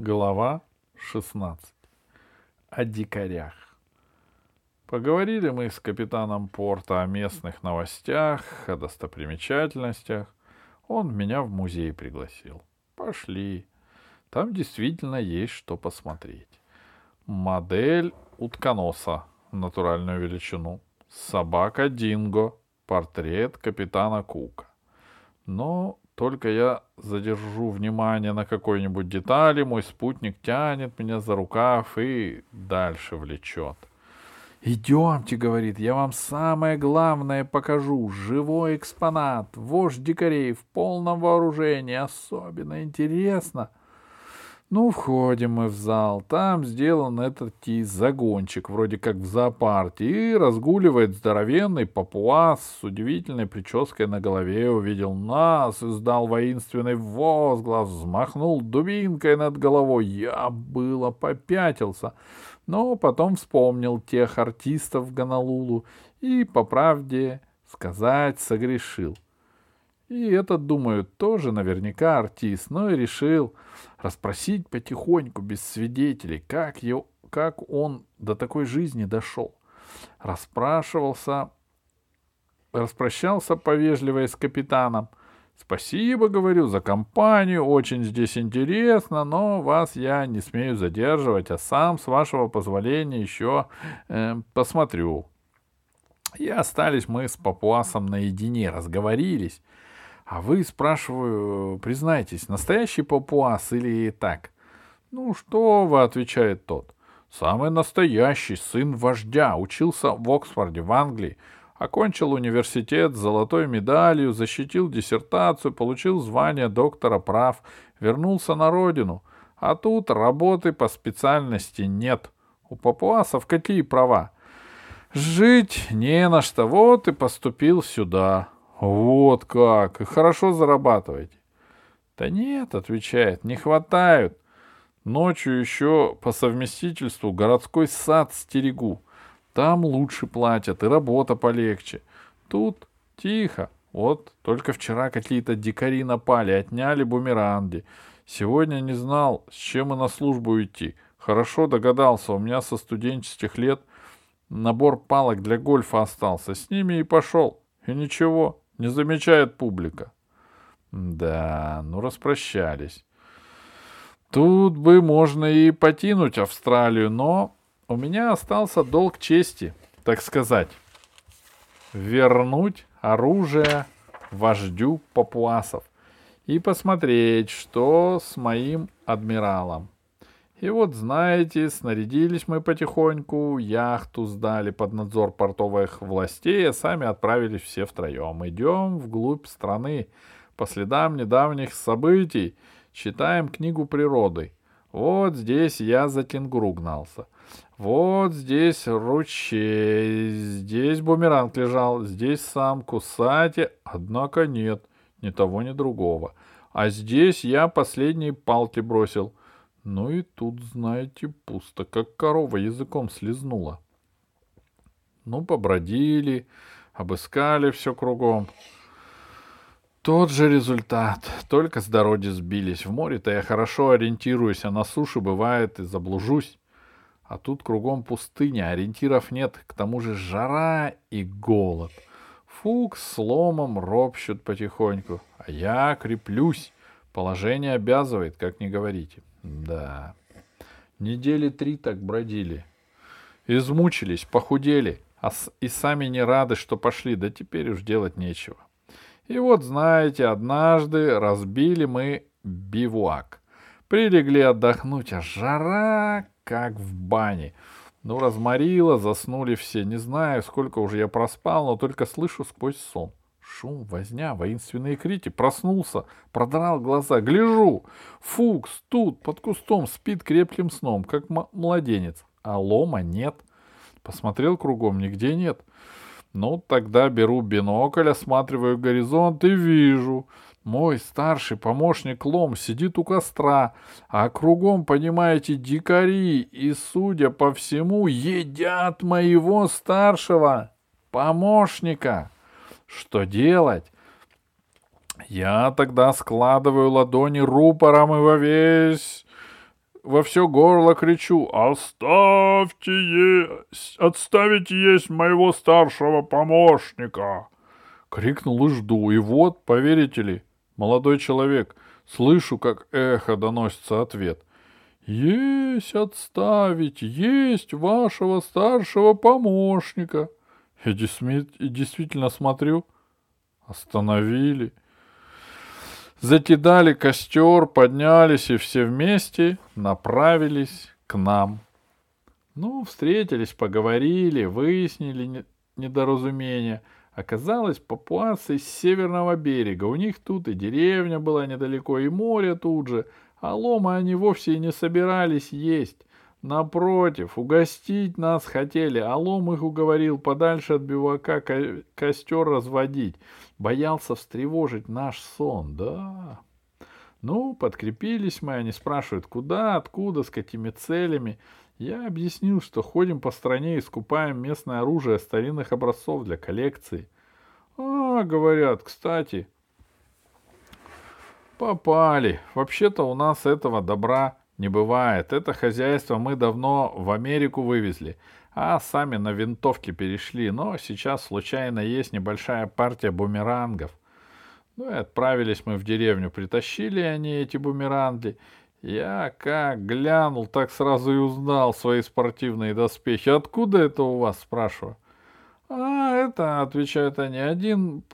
Глава 16. О дикарях. Поговорили мы с капитаном порта о местных новостях, о достопримечательностях. Он меня в музей пригласил. Пошли. Там действительно есть что посмотреть. Модель утконоса натуральную величину. Собака Динго. Портрет капитана Кука. Но только я задержу внимание на какой-нибудь детали, мой спутник тянет меня за рукав и дальше влечет. «Идемте», — говорит, — «я вам самое главное покажу. Живой экспонат, вождь дикарей в полном вооружении. Особенно интересно». Ну, входим мы в зал. Там сделан этот загончик, вроде как в зоопарке, и разгуливает здоровенный папуас с удивительной прической на голове. Увидел нас, издал воинственный возглас, взмахнул дубинкой над головой. Я было попятился, но потом вспомнил тех артистов в Гонолулу и, по правде сказать, согрешил. И этот, думаю, тоже наверняка артист, но и решил расспросить потихоньку, без свидетелей, как, его, как он до такой жизни дошел. Расспрашивался, распрощался повежливо с капитаном. Спасибо, говорю, за компанию, очень здесь интересно, но вас я не смею задерживать, а сам, с вашего позволения, еще э, посмотрю. И остались мы с папуасом наедине, разговорились. А вы, спрашиваю, признайтесь, настоящий папуас или так? Ну что вы, отвечает тот. Самый настоящий сын вождя, учился в Оксфорде, в Англии, окончил университет с золотой медалью, защитил диссертацию, получил звание доктора прав, вернулся на родину. А тут работы по специальности нет. У папуасов какие права? Жить не на что, вот и поступил сюда. Вот как! И хорошо зарабатываете. Да нет, отвечает, не хватают. Ночью еще по совместительству городской сад стерегу. Там лучше платят, и работа полегче. Тут тихо. Вот только вчера какие-то дикари напали, отняли бумеранги. Сегодня не знал, с чем и на службу идти. Хорошо догадался, у меня со студенческих лет набор палок для гольфа остался. С ними и пошел. И ничего, не замечает публика. Да, ну распрощались. Тут бы можно и потянуть Австралию, но у меня остался долг чести, так сказать. Вернуть оружие вождю папуасов и посмотреть, что с моим адмиралом. И вот, знаете, снарядились мы потихоньку, яхту сдали под надзор портовых властей, а сами отправились все втроем. Идем вглубь страны по следам недавних событий, читаем книгу природы. Вот здесь я за кенгуру гнался. Вот здесь ручей, здесь бумеранг лежал, здесь сам кусайте, однако нет, ни того, ни другого. А здесь я последние палки бросил — ну и тут, знаете, пусто, как корова языком слезнула. Ну, побродили, обыскали все кругом. Тот же результат, только с дороги сбились. В море-то я хорошо ориентируюсь, а на суше бывает и заблужусь. А тут кругом пустыня, ориентиров нет, к тому же жара и голод. Фук с ломом ропщут потихоньку, а я креплюсь. Положение обязывает, как не говорите. Да. Недели три так бродили. Измучились, похудели, а с... и сами не рады, что пошли, да теперь уж делать нечего. И вот, знаете, однажды разбили мы бивуак. Прилегли отдохнуть, а жара как в бане. Ну, разморило, заснули все. Не знаю, сколько уже я проспал, но только слышу сквозь сон. Шум, возня, воинственные крики. Проснулся, продрал глаза. Гляжу. Фукс тут, под кустом, спит крепким сном, как младенец. А лома нет. Посмотрел кругом, нигде нет. Ну, тогда беру бинокль, осматриваю горизонт и вижу. Мой старший помощник Лом сидит у костра, а кругом, понимаете, дикари, и, судя по всему, едят моего старшего помощника. Что делать? Я тогда складываю ладони рупором и во весь во все горло кричу «Оставьте есть! Отставите есть моего старшего помощника!» Крикнул и жду, и вот, поверите ли, молодой человек, слышу, как эхо доносится ответ. «Есть отставить, есть вашего старшего помощника!» Я действительно смотрю, остановили. Закидали костер, поднялись и все вместе направились к нам. Ну, встретились, поговорили, выяснили недоразумение. Оказалось, папуасы с северного берега. У них тут и деревня была недалеко, и море тут же. А лома они вовсе и не собирались есть. Напротив, угостить нас хотели, а Лом их уговорил подальше от бивака ко- костер разводить. Боялся встревожить наш сон, да. Ну, подкрепились мы, они спрашивают, куда, откуда, с какими целями. Я объяснил, что ходим по стране и скупаем местное оружие старинных образцов для коллекции. А, говорят, кстати, попали. Вообще-то у нас этого добра не бывает. Это хозяйство мы давно в Америку вывезли, а сами на винтовки перешли. Но сейчас случайно есть небольшая партия бумерангов. Ну и отправились мы в деревню. Притащили они эти бумеранги. Я как глянул, так сразу и узнал свои спортивные доспехи. Откуда это у вас, спрашиваю? А, это, отвечают они, один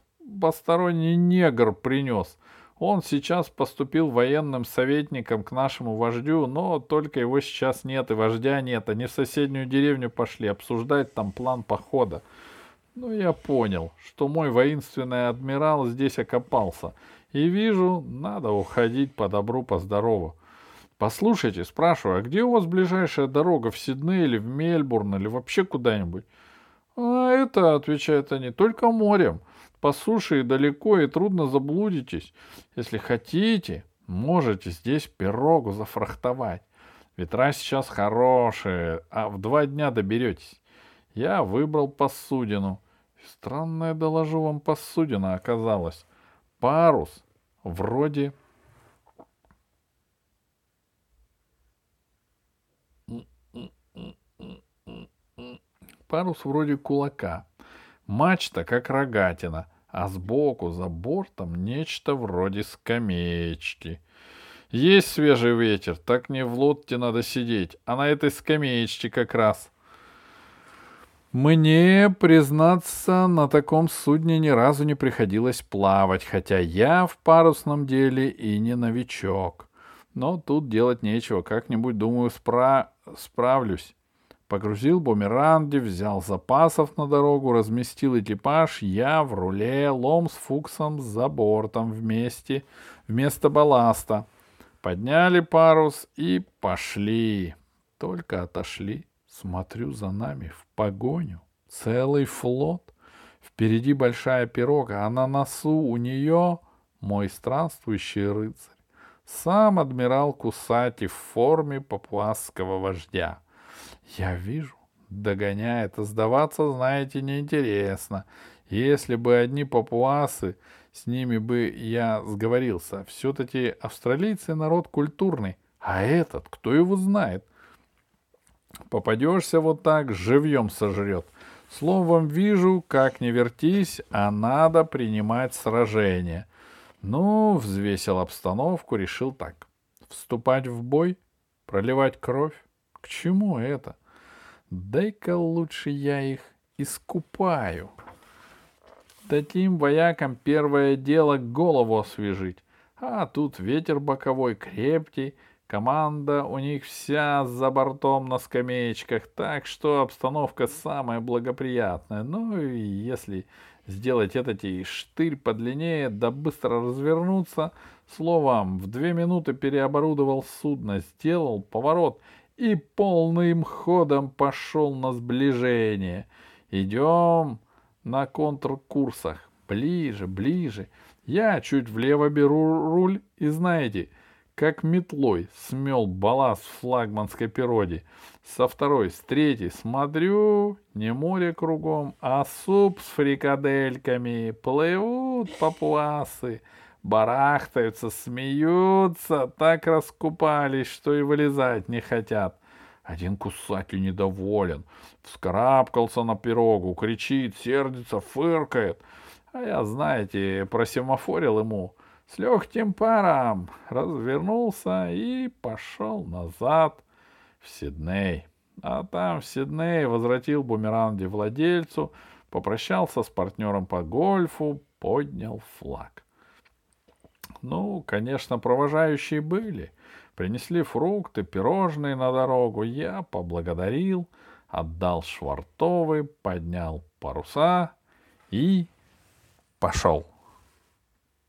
посторонний негр принес. Он сейчас поступил военным советником к нашему вождю, но только его сейчас нет, и вождя нет. Они в соседнюю деревню пошли обсуждать там план похода. Ну, я понял, что мой воинственный адмирал здесь окопался. И вижу, надо уходить по добру, по здорову. Послушайте, спрашиваю, а где у вас ближайшая дорога, в Сидней или в Мельбурн, или вообще куда-нибудь? А это, отвечают они, только морем по суше и далеко, и трудно заблудитесь. Если хотите, можете здесь пирогу зафрахтовать. Ветра сейчас хорошие, а в два дня доберетесь. Я выбрал посудину. Странная, доложу вам, посудина оказалась. Парус вроде... Парус вроде кулака. Мачта, как рогатина — а сбоку, за бортом, нечто вроде скамеечки. Есть свежий ветер, так не в лодке надо сидеть, а на этой скамеечке как раз. Мне, признаться, на таком судне ни разу не приходилось плавать, хотя я в парусном деле и не новичок. Но тут делать нечего, как-нибудь, думаю, спра... справлюсь. Погрузил бумеранги, взял запасов на дорогу, разместил экипаж, я в руле, лом с Фуксом за бортом вместе, вместо балласта. Подняли парус и пошли. Только отошли, смотрю за нами в погоню. Целый флот. Впереди большая пирога, а на носу у нее мой странствующий рыцарь. Сам адмирал Кусати в форме папуасского вождя — я вижу, догоняет, а сдаваться, знаете, неинтересно. Если бы одни папуасы, с ними бы я сговорился. Все-таки австралийцы народ культурный, а этот, кто его знает? Попадешься вот так, живьем сожрет. Словом, вижу, как не вертись, а надо принимать сражение. Ну, взвесил обстановку, решил так. Вступать в бой, проливать кровь. К чему это? Дай-ка лучше я их искупаю. Таким воякам первое дело голову освежить. А тут ветер боковой крепкий, команда у них вся за бортом на скамеечках, так что обстановка самая благоприятная. Ну и если сделать этот и штырь подлиннее, да быстро развернуться, словом, в две минуты переоборудовал судно, сделал поворот — и полным ходом пошел на сближение. Идем на контркурсах. Ближе, ближе. Я чуть влево беру руль и, знаете, как метлой смел балласт в флагманской пироде. Со второй, с третьей смотрю, не море кругом, а суп с фрикадельками. Плывут папуасы. Барахтаются, смеются, так раскупались, что и вылезать не хотят. Один кусатель недоволен, вскарабкался на пирогу, кричит, сердится, фыркает. А я, знаете, просемафорил ему с легким паром, развернулся и пошел назад в Сидней. А там в Сиднее возвратил бумеранги владельцу, попрощался с партнером по гольфу, поднял флаг. Ну, конечно, провожающие были. Принесли фрукты, пирожные на дорогу. Я поблагодарил, отдал швартовый, поднял паруса и пошел.